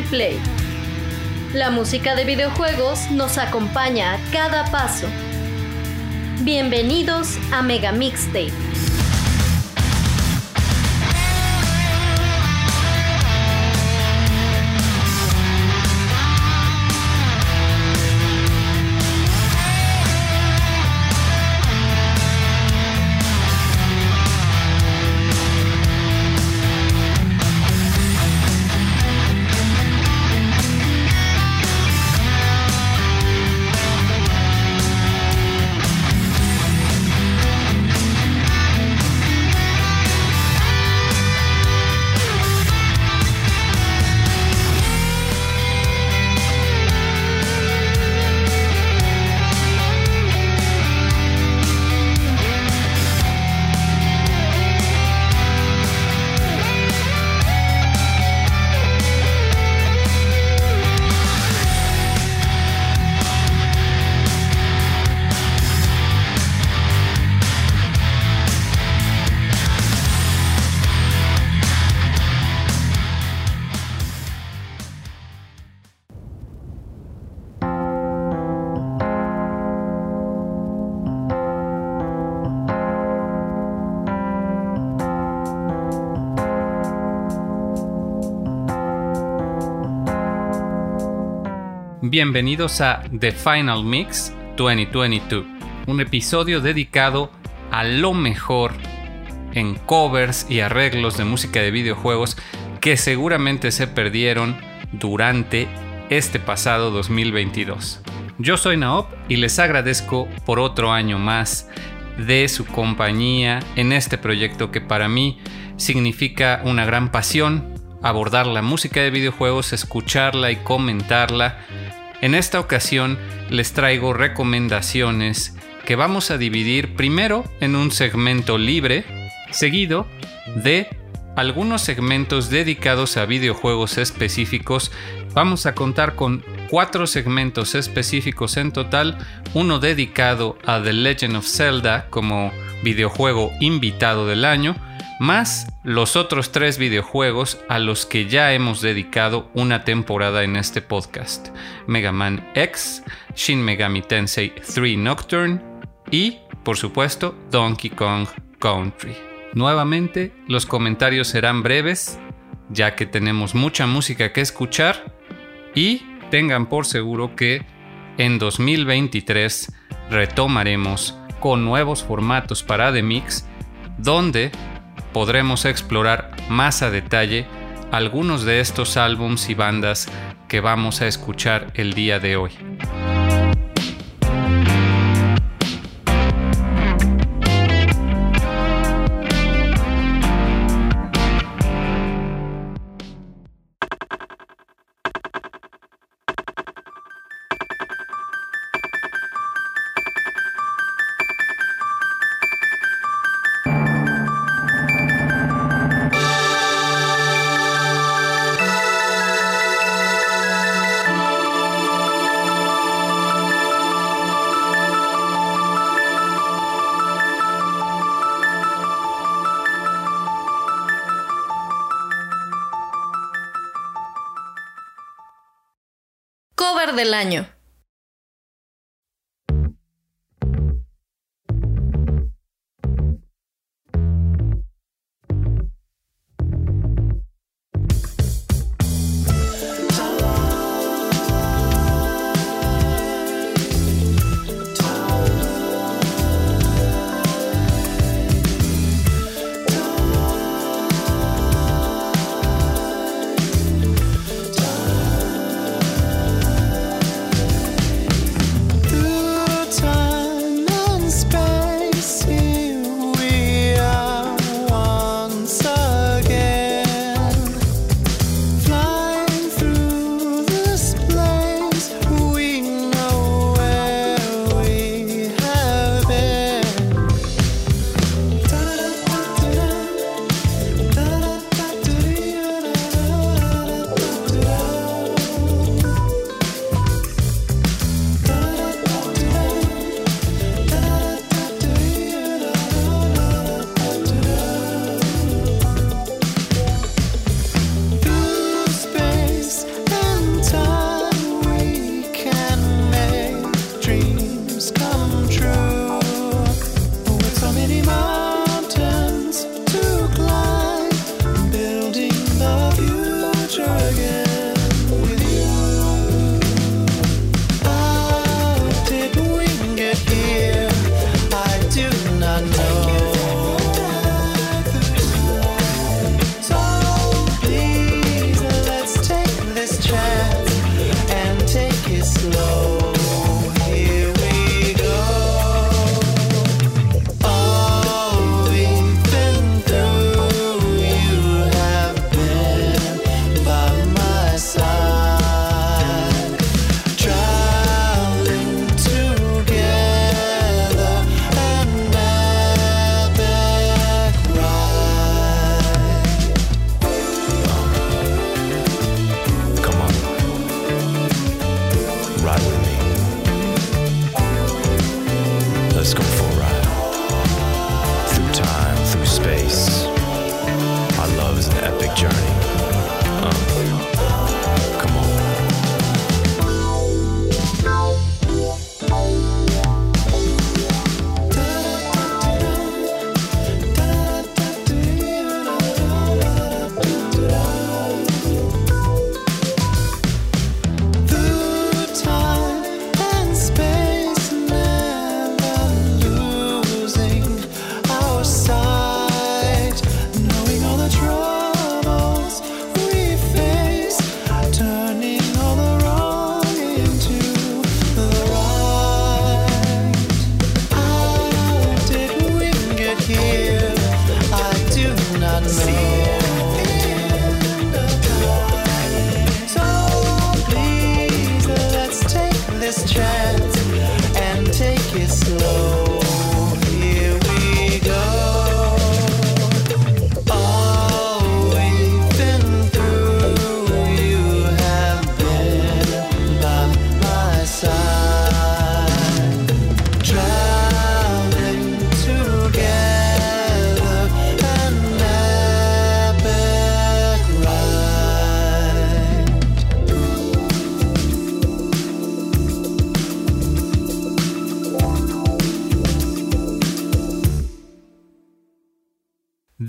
replay. La música de videojuegos nos acompaña a cada paso. Bienvenidos a Mega Mixtape. Bienvenidos a The Final Mix 2022, un episodio dedicado a lo mejor en covers y arreglos de música de videojuegos que seguramente se perdieron durante este pasado 2022. Yo soy Naop y les agradezco por otro año más de su compañía en este proyecto que para mí significa una gran pasión, abordar la música de videojuegos, escucharla y comentarla en esta ocasión les traigo recomendaciones que vamos a dividir primero en un segmento libre, seguido de algunos segmentos dedicados a videojuegos específicos. Vamos a contar con cuatro segmentos específicos en total, uno dedicado a The Legend of Zelda como videojuego invitado del año, más los otros tres videojuegos a los que ya hemos dedicado una temporada en este podcast. Mega Man X, Shin Megami Tensei 3 Nocturne y, por supuesto, Donkey Kong Country. Nuevamente, los comentarios serán breves, ya que tenemos mucha música que escuchar y tengan por seguro que en 2023 retomaremos con nuevos formatos para The Mix, donde podremos explorar más a detalle algunos de estos álbums y bandas que vamos a escuchar el día de hoy.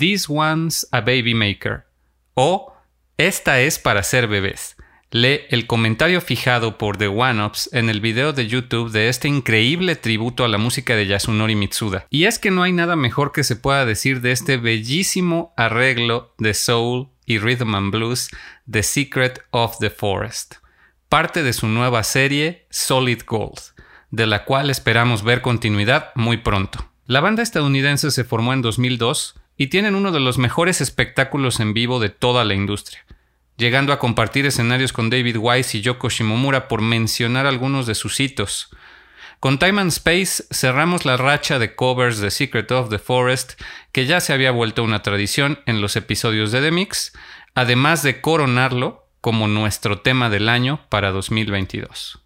This One's a Baby Maker o Esta es para ser bebés. Lee el comentario fijado por The One-Ups en el video de YouTube de este increíble tributo a la música de Yasunori Mitsuda. Y es que no hay nada mejor que se pueda decir de este bellísimo arreglo de soul y rhythm and blues The Secret of the Forest, parte de su nueva serie Solid Gold, de la cual esperamos ver continuidad muy pronto. La banda estadounidense se formó en 2002 y tienen uno de los mejores espectáculos en vivo de toda la industria llegando a compartir escenarios con David Wise y Yoko Shimomura por mencionar algunos de sus hitos. Con Time and Space cerramos la racha de covers de Secret of the Forest, que ya se había vuelto una tradición en los episodios de The Mix, además de coronarlo como nuestro tema del año para 2022.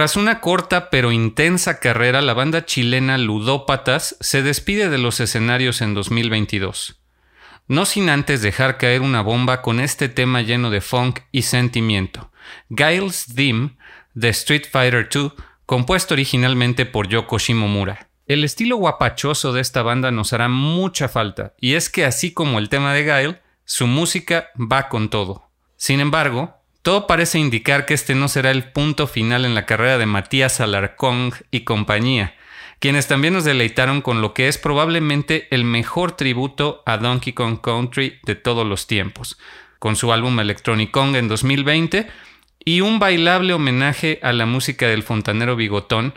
Tras una corta pero intensa carrera, la banda chilena Ludópatas se despide de los escenarios en 2022. No sin antes dejar caer una bomba con este tema lleno de funk y sentimiento. Giles Dim de Street Fighter II, compuesto originalmente por Yoko Shimomura. El estilo guapachoso de esta banda nos hará mucha falta, y es que así como el tema de Guile, su música va con todo. Sin embargo, todo parece indicar que este no será el punto final en la carrera de Matías Alarcón y compañía, quienes también nos deleitaron con lo que es probablemente el mejor tributo a Donkey Kong Country de todos los tiempos, con su álbum Electronic Kong en 2020 y un bailable homenaje a la música del fontanero Bigotón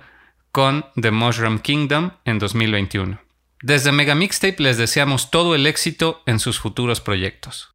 con The Mushroom Kingdom en 2021. Desde Mega Mixtape les deseamos todo el éxito en sus futuros proyectos.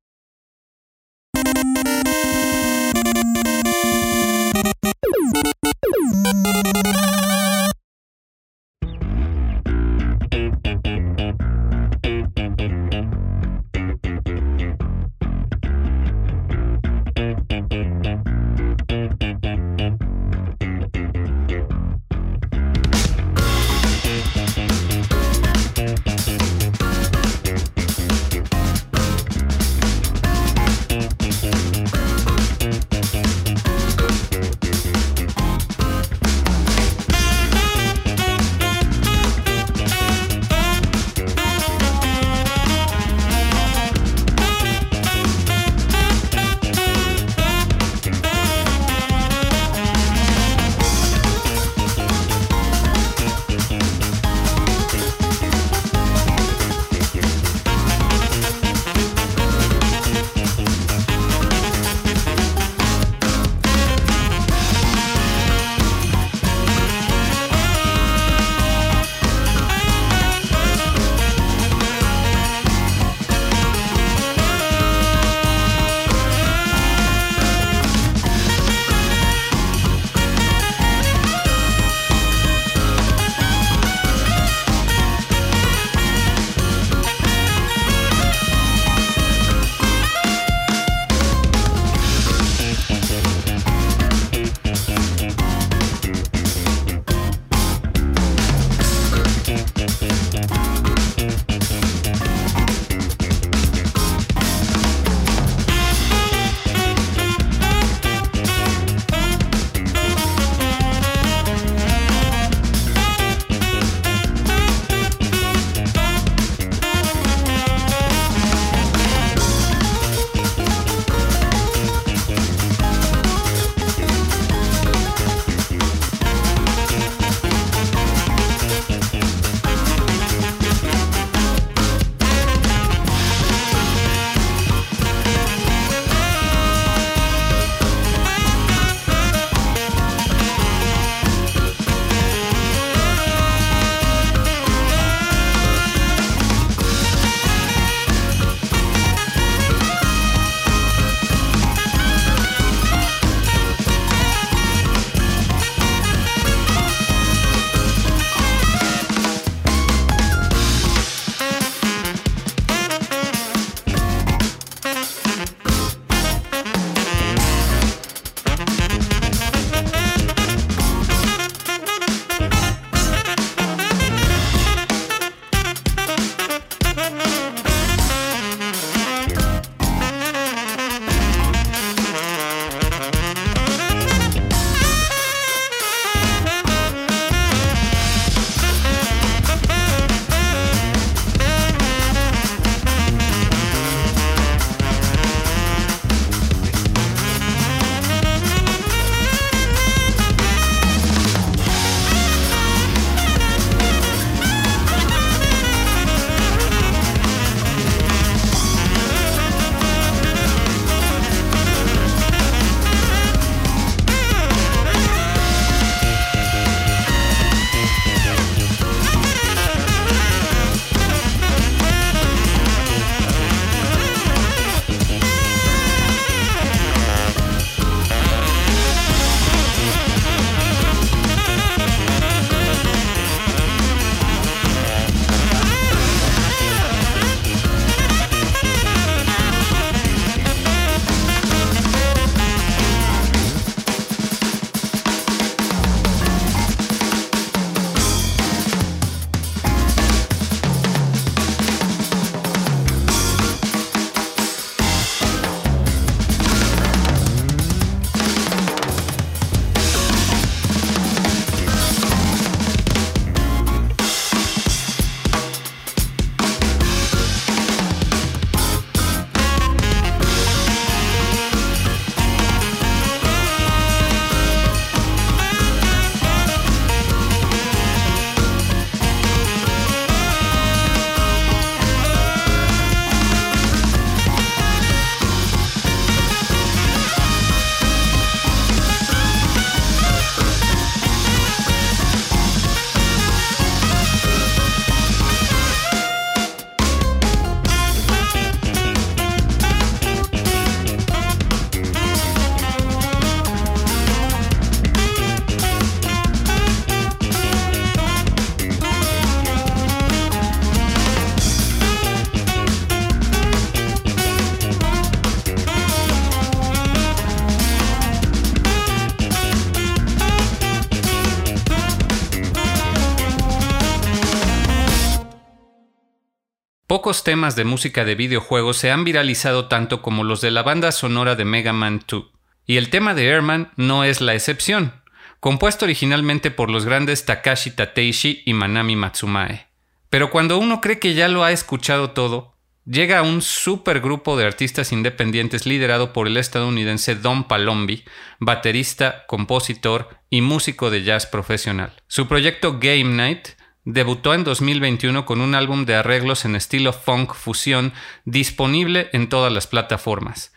Pocos temas de música de videojuegos se han viralizado tanto como los de la banda sonora de Mega Man 2, y el tema de Airman no es la excepción, compuesto originalmente por los grandes Takashi Tateishi y Manami Matsumae. Pero cuando uno cree que ya lo ha escuchado todo, llega un supergrupo de artistas independientes liderado por el estadounidense Don Palombi, baterista, compositor y músico de jazz profesional. Su proyecto Game Night debutó en 2021 con un álbum de arreglos en estilo funk fusión disponible en todas las plataformas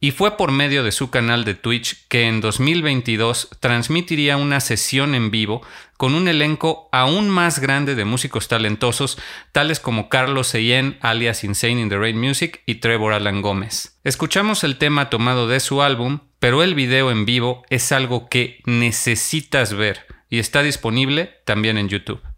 y fue por medio de su canal de Twitch que en 2022 transmitiría una sesión en vivo con un elenco aún más grande de músicos talentosos, tales como Carlos Seyen, alias Insane in the Rain Music, y Trevor Alan Gómez. Escuchamos el tema tomado de su álbum, pero el video en vivo es algo que necesitas ver y está disponible también en YouTube.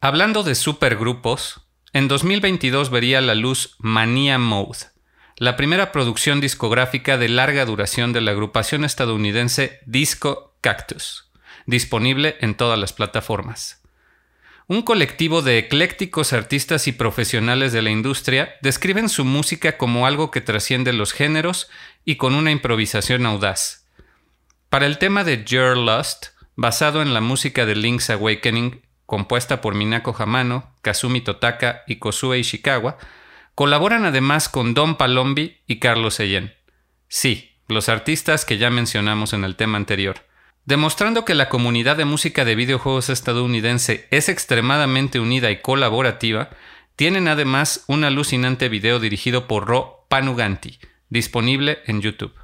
Hablando de supergrupos, en 2022 vería la luz Mania Mode, la primera producción discográfica de larga duración de la agrupación estadounidense Disco Cactus, disponible en todas las plataformas. Un colectivo de eclécticos artistas y profesionales de la industria describen su música como algo que trasciende los géneros y con una improvisación audaz. Para el tema de Your Lust, basado en la música de Link's Awakening, compuesta por Minako Hamano, Kazumi Totaka y Kosue Ishikawa, colaboran además con Don Palombi y Carlos Eyen. Sí, los artistas que ya mencionamos en el tema anterior. Demostrando que la comunidad de música de videojuegos estadounidense es extremadamente unida y colaborativa, tienen además un alucinante video dirigido por Ro Panuganti, disponible en YouTube.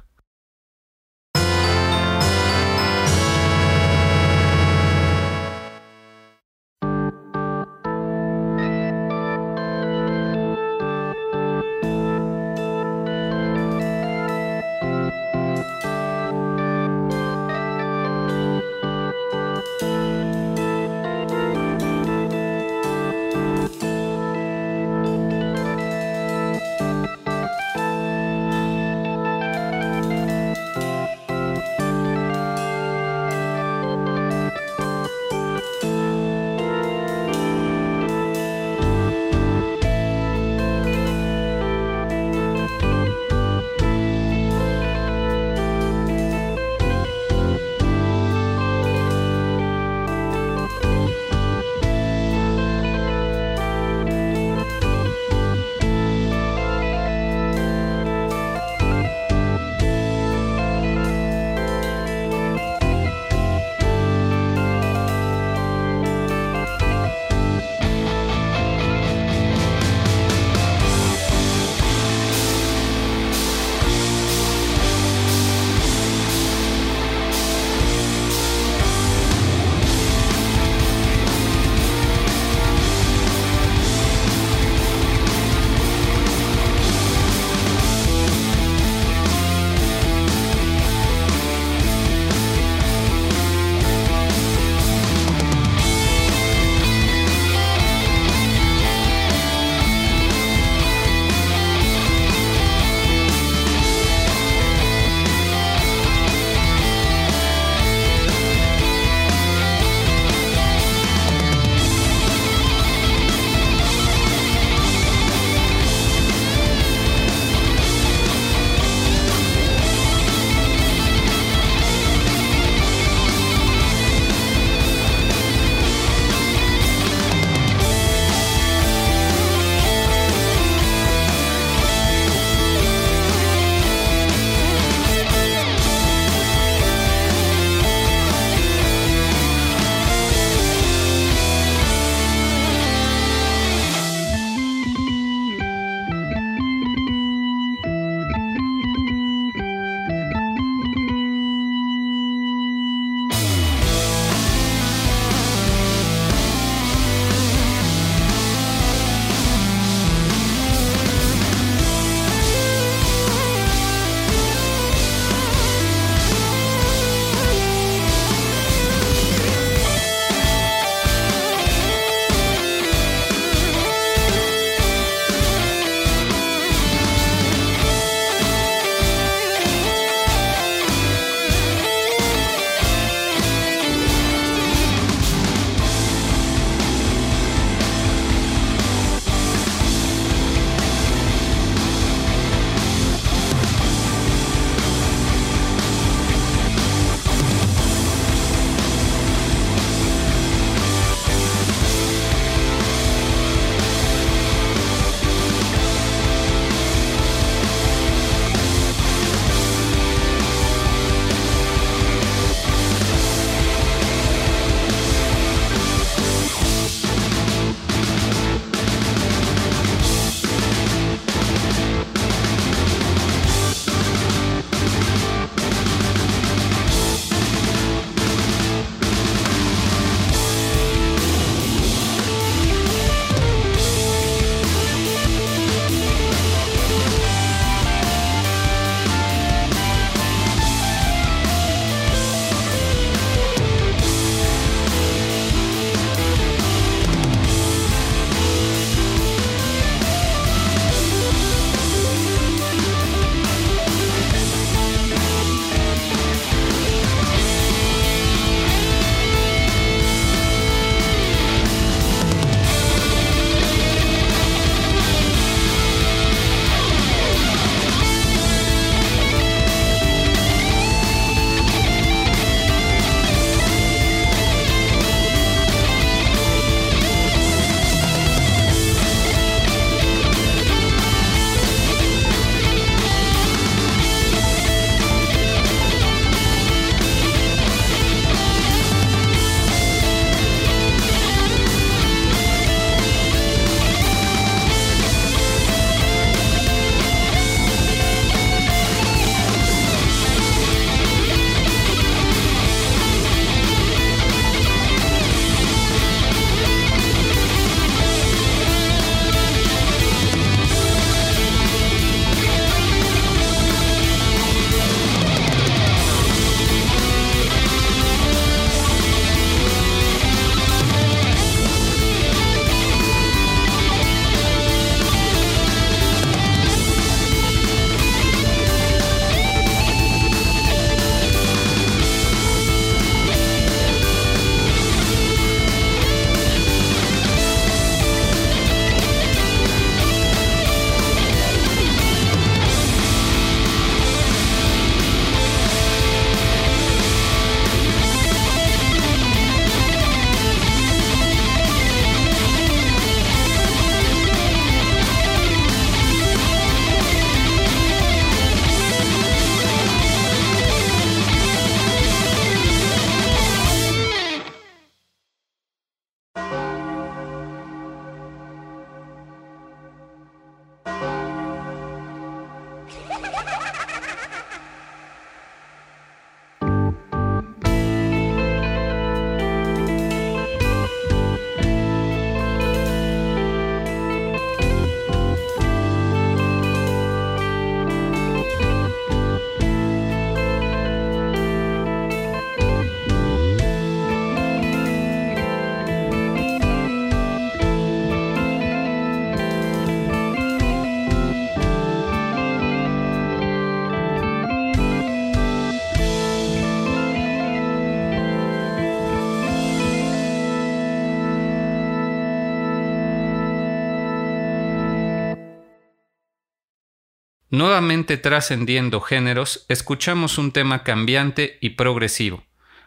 Nuevamente trascendiendo géneros, escuchamos un tema cambiante y progresivo,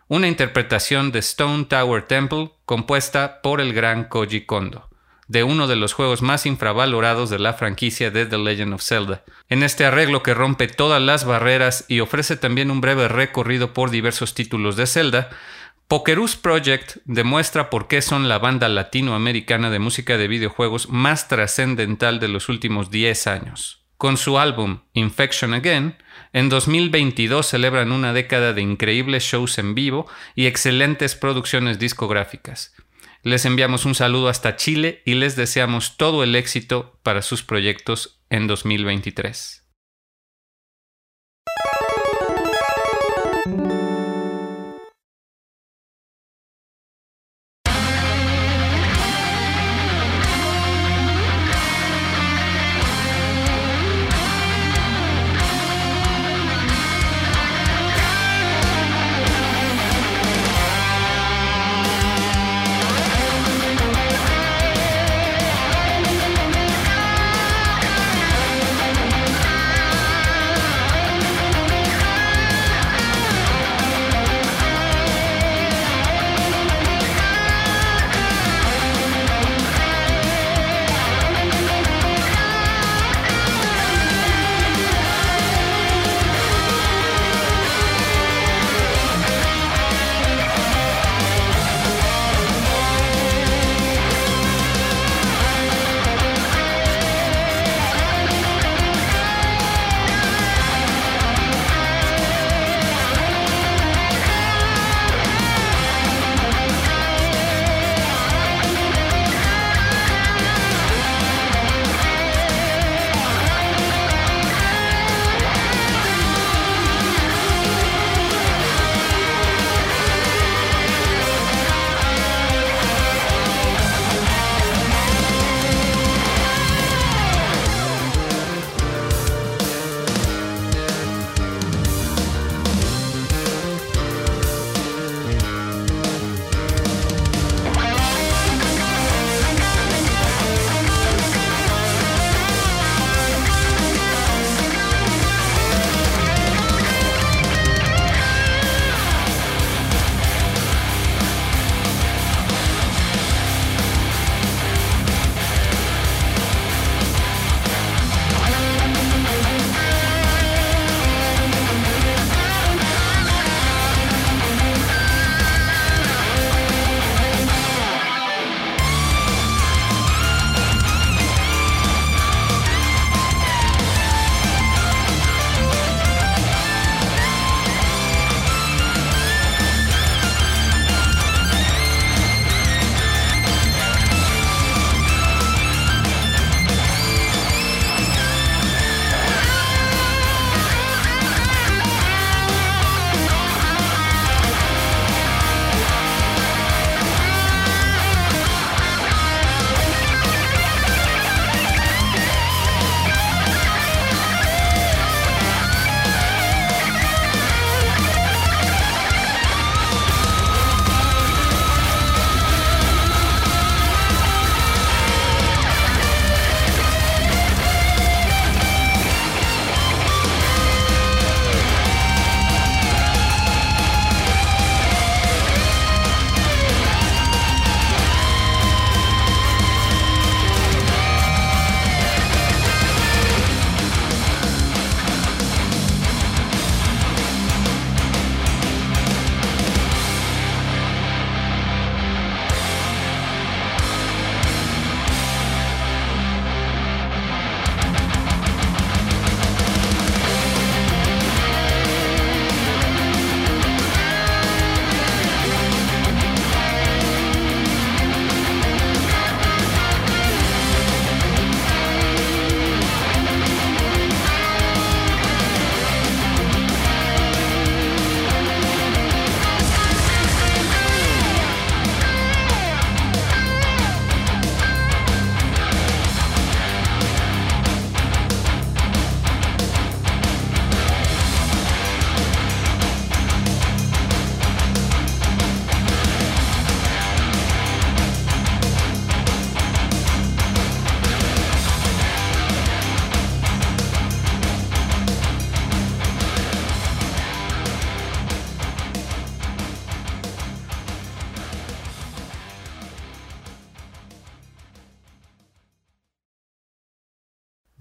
una interpretación de Stone Tower Temple compuesta por el gran Koji Kondo, de uno de los juegos más infravalorados de la franquicia de The Legend of Zelda. En este arreglo que rompe todas las barreras y ofrece también un breve recorrido por diversos títulos de Zelda, Pokerus Project demuestra por qué son la banda latinoamericana de música de videojuegos más trascendental de los últimos 10 años. Con su álbum Infection Again, en 2022 celebran una década de increíbles shows en vivo y excelentes producciones discográficas. Les enviamos un saludo hasta Chile y les deseamos todo el éxito para sus proyectos en 2023.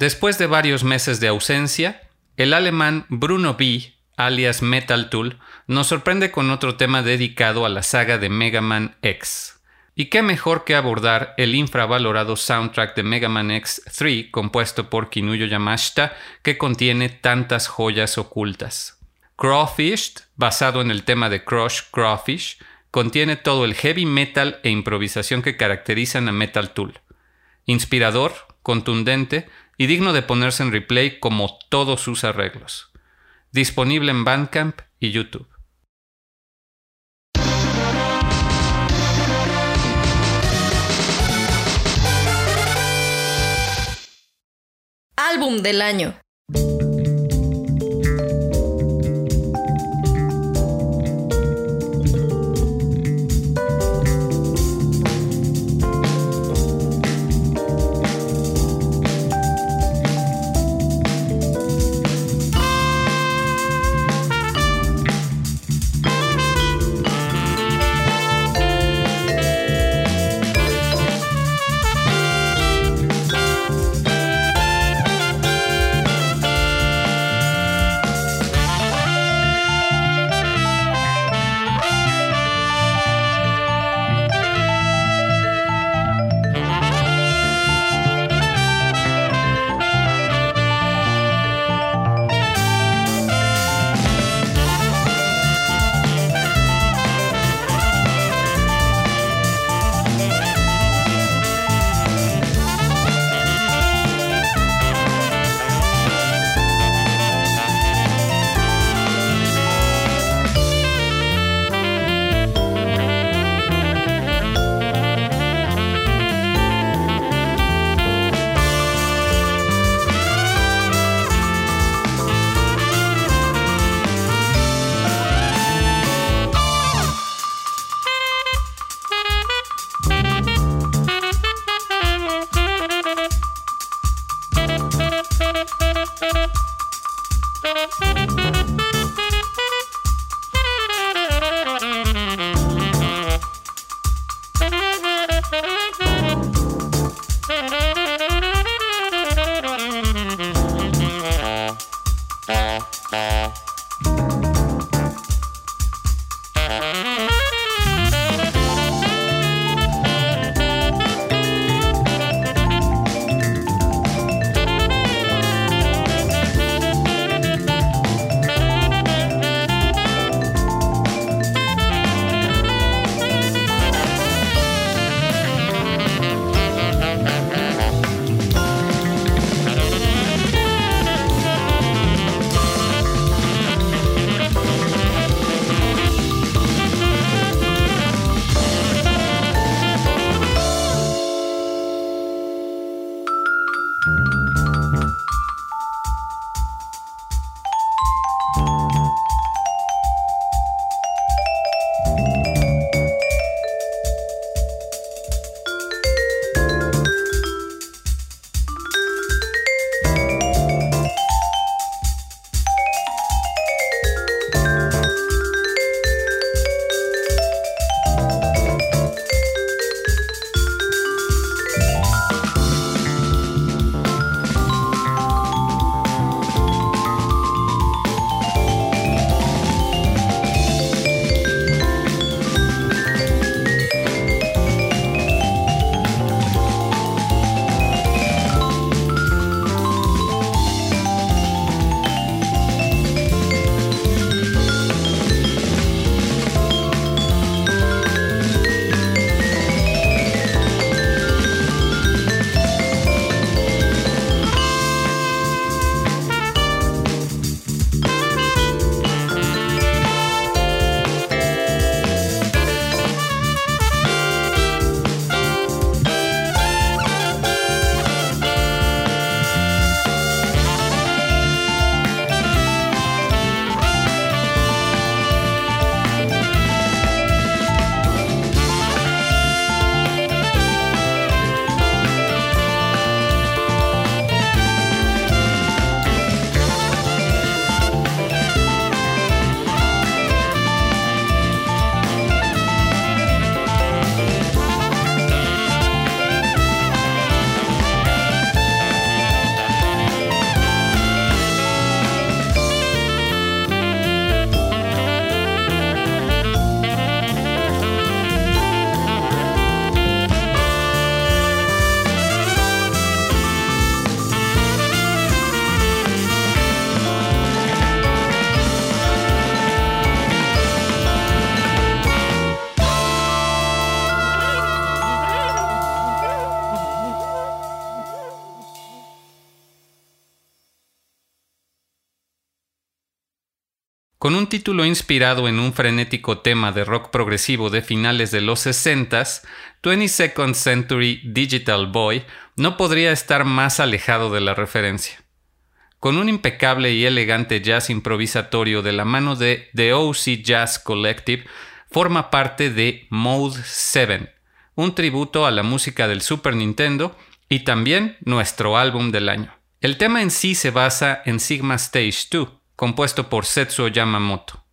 Después de varios meses de ausencia, el alemán Bruno B., alias Metal Tool, nos sorprende con otro tema dedicado a la saga de Mega Man X. Y qué mejor que abordar el infravalorado soundtrack de Mega Man X3 compuesto por Kinuyo Yamashita que contiene tantas joyas ocultas. Crawfish, basado en el tema de Crush Crawfish, contiene todo el heavy metal e improvisación que caracterizan a Metal Tool. Inspirador, contundente y digno de ponerse en replay como todos sus arreglos. Disponible en Bandcamp y YouTube. Álbum del año. Con un título inspirado en un frenético tema de rock progresivo de finales de los 60s, 22nd Century Digital Boy no podría estar más alejado de la referencia. Con un impecable y elegante jazz improvisatorio de la mano de The OC Jazz Collective, forma parte de Mode 7, un tributo a la música del Super Nintendo y también nuestro álbum del año. El tema en sí se basa en Sigma Stage 2, compuesto por Setsuo Yamamoto.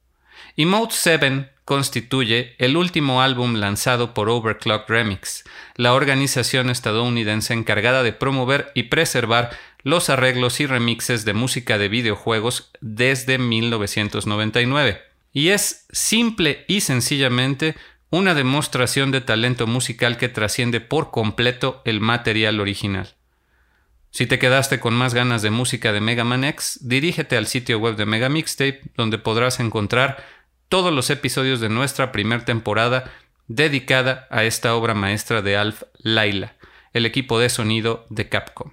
Y Mode 7 constituye el último álbum lanzado por Overclock Remix, la organización estadounidense encargada de promover y preservar los arreglos y remixes de música de videojuegos desde 1999. Y es simple y sencillamente una demostración de talento musical que trasciende por completo el material original. Si te quedaste con más ganas de música de Mega Man X, dirígete al sitio web de Mega Mixtape, donde podrás encontrar todos los episodios de nuestra primera temporada dedicada a esta obra maestra de Alf Laila, el equipo de sonido de Capcom.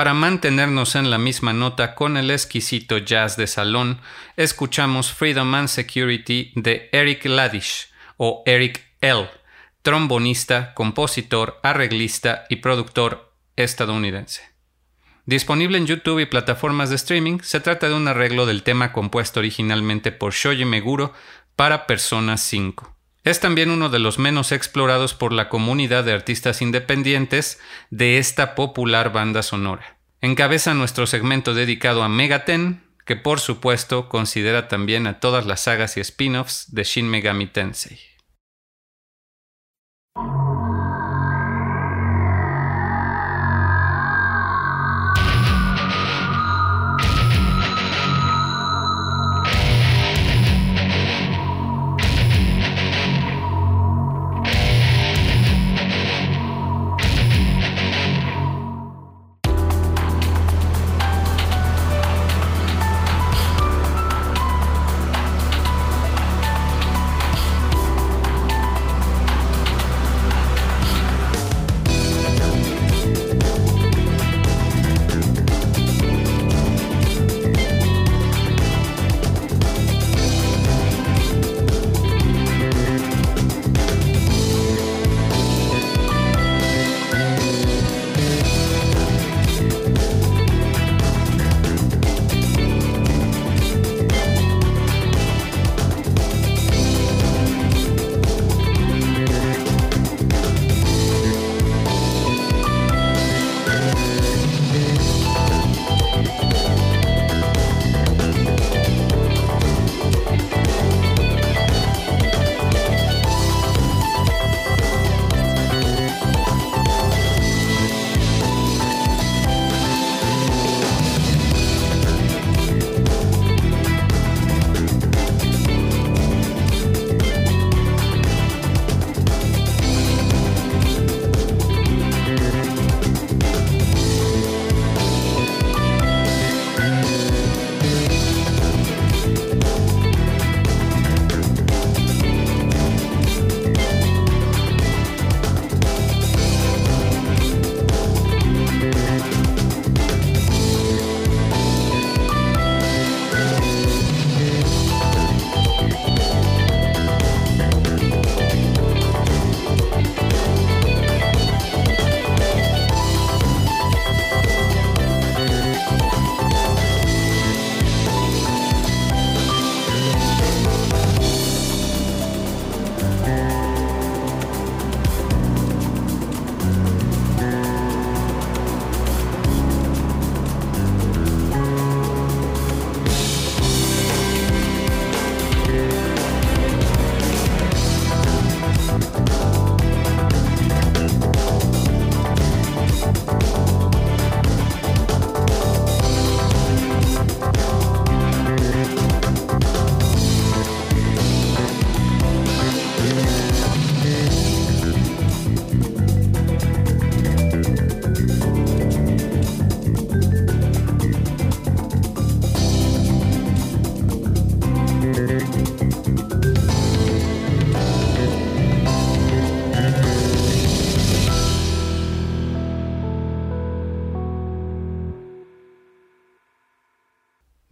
Para mantenernos en la misma nota con el exquisito jazz de salón, escuchamos Freedom and Security de Eric Ladish o Eric L., trombonista, compositor, arreglista y productor estadounidense. Disponible en YouTube y plataformas de streaming, se trata de un arreglo del tema compuesto originalmente por Shoji Meguro para Persona 5. Es también uno de los menos explorados por la comunidad de artistas independientes de esta popular banda sonora. Encabeza nuestro segmento dedicado a Megaten, que por supuesto considera también a todas las sagas y spin-offs de Shin Megami Tensei.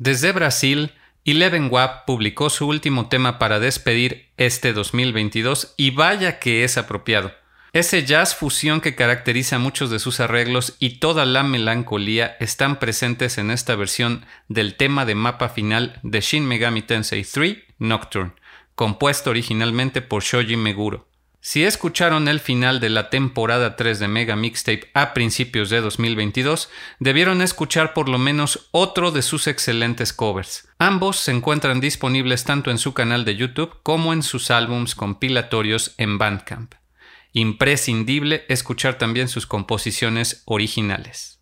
Desde Brasil, Eleven WAP publicó su último tema para despedir este 2022 y vaya que es apropiado. Ese jazz fusión que caracteriza muchos de sus arreglos y toda la melancolía están presentes en esta versión del tema de mapa final de Shin Megami Tensei 3 Nocturne, compuesto originalmente por Shoji Meguro. Si escucharon el final de la temporada 3 de Mega Mixtape a principios de 2022, debieron escuchar por lo menos otro de sus excelentes covers. Ambos se encuentran disponibles tanto en su canal de YouTube como en sus álbums compilatorios en Bandcamp. Imprescindible escuchar también sus composiciones originales.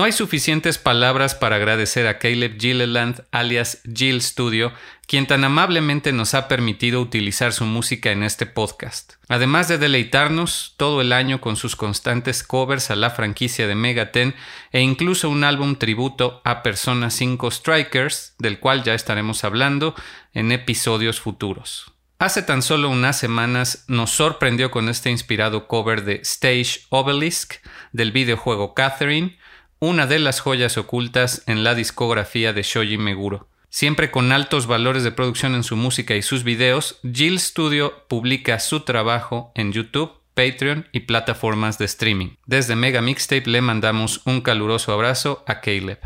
No hay suficientes palabras para agradecer a Caleb Gilliland, alias Jill Studio, quien tan amablemente nos ha permitido utilizar su música en este podcast. Además de deleitarnos todo el año con sus constantes covers a la franquicia de Megaten e incluso un álbum tributo a Persona 5 Strikers, del cual ya estaremos hablando en episodios futuros. Hace tan solo unas semanas nos sorprendió con este inspirado cover de Stage Obelisk del videojuego Catherine, una de las joyas ocultas en la discografía de Shoji Meguro. Siempre con altos valores de producción en su música y sus videos, Jill Studio publica su trabajo en YouTube, Patreon y plataformas de streaming. Desde Mega Mixtape le mandamos un caluroso abrazo a Caleb.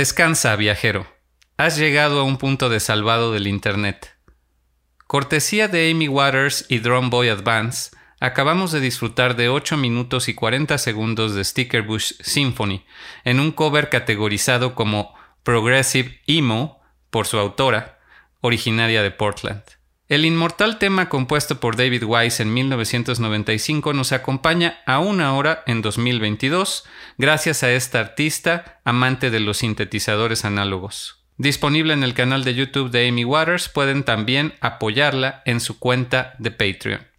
Descansa, viajero. Has llegado a un punto de salvado del Internet. Cortesía de Amy Waters y Drum Boy Advance, acabamos de disfrutar de 8 minutos y 40 segundos de Sticker Bush Symphony, en un cover categorizado como Progressive Emo por su autora, originaria de Portland. El inmortal tema compuesto por David Wise en 1995 nos acompaña aún ahora en 2022 gracias a esta artista amante de los sintetizadores análogos. Disponible en el canal de YouTube de Amy Waters, pueden también apoyarla en su cuenta de Patreon.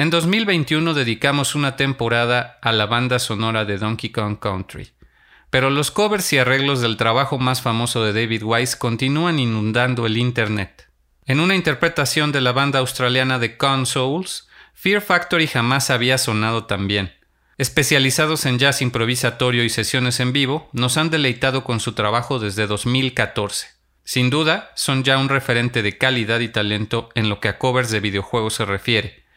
En 2021 dedicamos una temporada a la banda sonora de Donkey Kong Country. Pero los covers y arreglos del trabajo más famoso de David Wise continúan inundando el Internet. En una interpretación de la banda australiana de Consoles, Fear Factory jamás había sonado tan bien. Especializados en jazz improvisatorio y sesiones en vivo, nos han deleitado con su trabajo desde 2014. Sin duda, son ya un referente de calidad y talento en lo que a covers de videojuegos se refiere.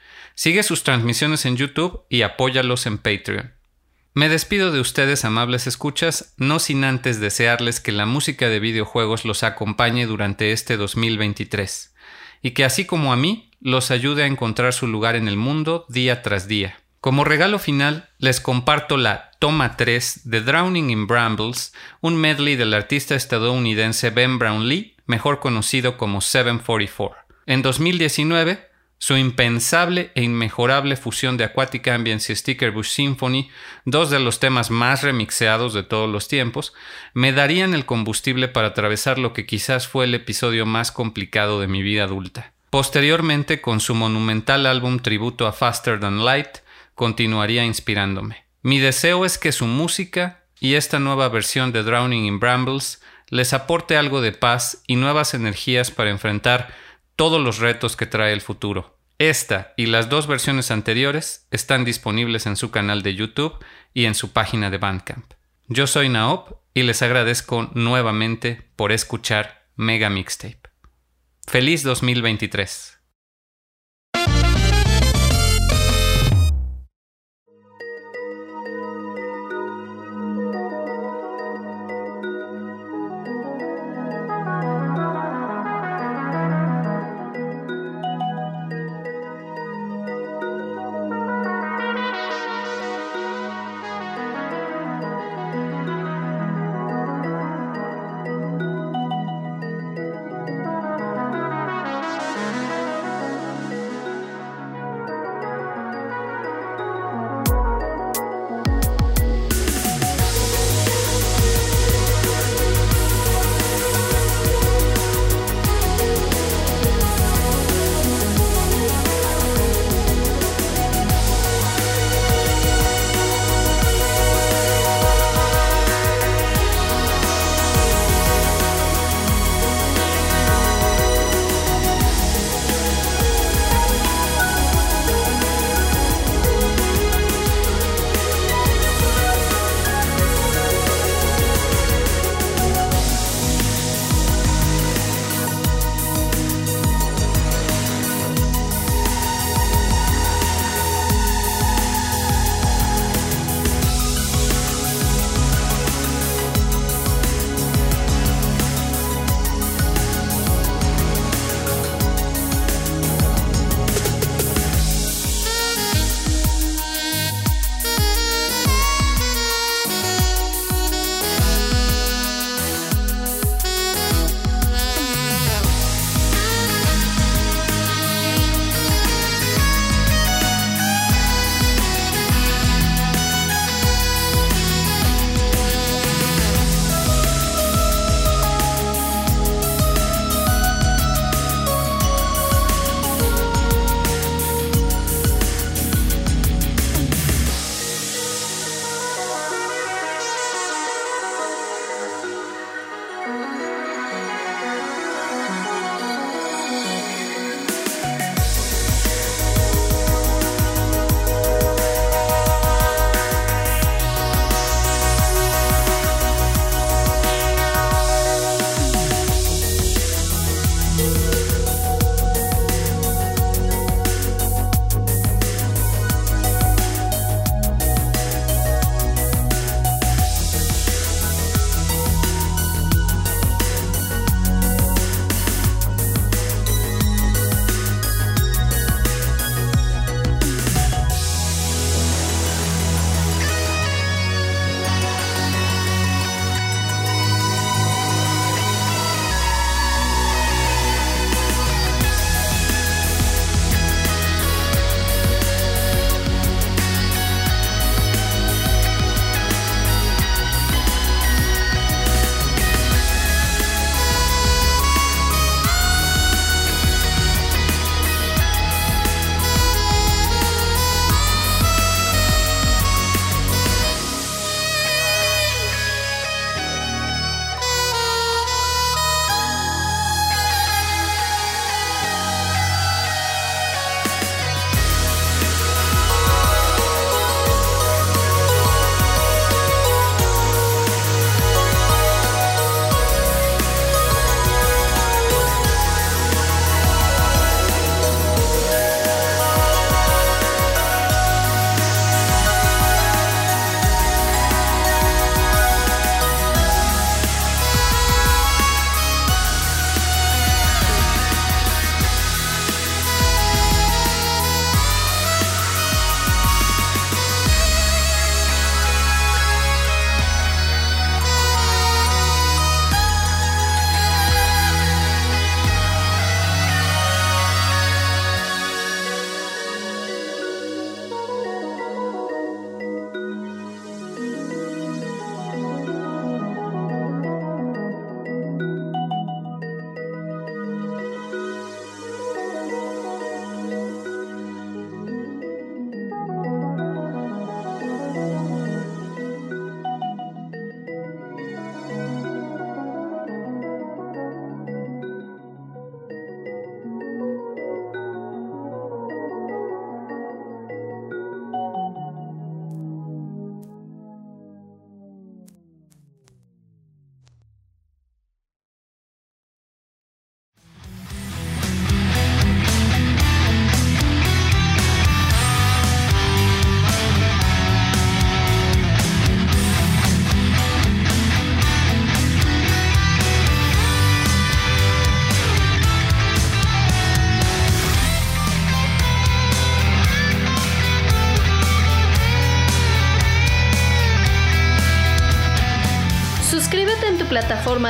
Sigue sus transmisiones en YouTube y apóyalos en Patreon. Me despido de ustedes, amables escuchas, no sin antes desearles que la música de videojuegos los acompañe durante este 2023 y que así como a mí, los ayude a encontrar su lugar en el mundo día tras día. Como regalo final, les comparto la Toma 3 de Drowning in Brambles, un medley del artista estadounidense Ben Brownlee, mejor conocido como 744. En 2019, su impensable e inmejorable fusión de Aquatic Ambience y Sticker Bush Symphony, dos de los temas más remixeados de todos los tiempos, me darían el combustible para atravesar lo que quizás fue el episodio más complicado de mi vida adulta. Posteriormente, con su monumental álbum tributo a Faster Than Light, continuaría inspirándome. Mi deseo es que su música y esta nueva versión de Drowning in Brambles les aporte algo de paz y nuevas energías para enfrentar todos los retos que trae el futuro. Esta y las dos versiones anteriores están disponibles en su canal de YouTube y en su página de Bandcamp. Yo soy Naop y les agradezco nuevamente por escuchar Mega Mixtape. Feliz 2023.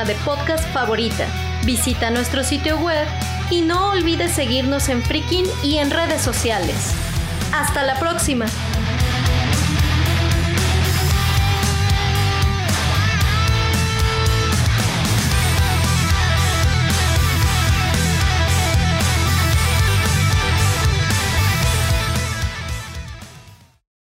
De podcast favorita, visita nuestro sitio web y no olvides seguirnos en Freaking y en redes sociales. ¡Hasta la próxima!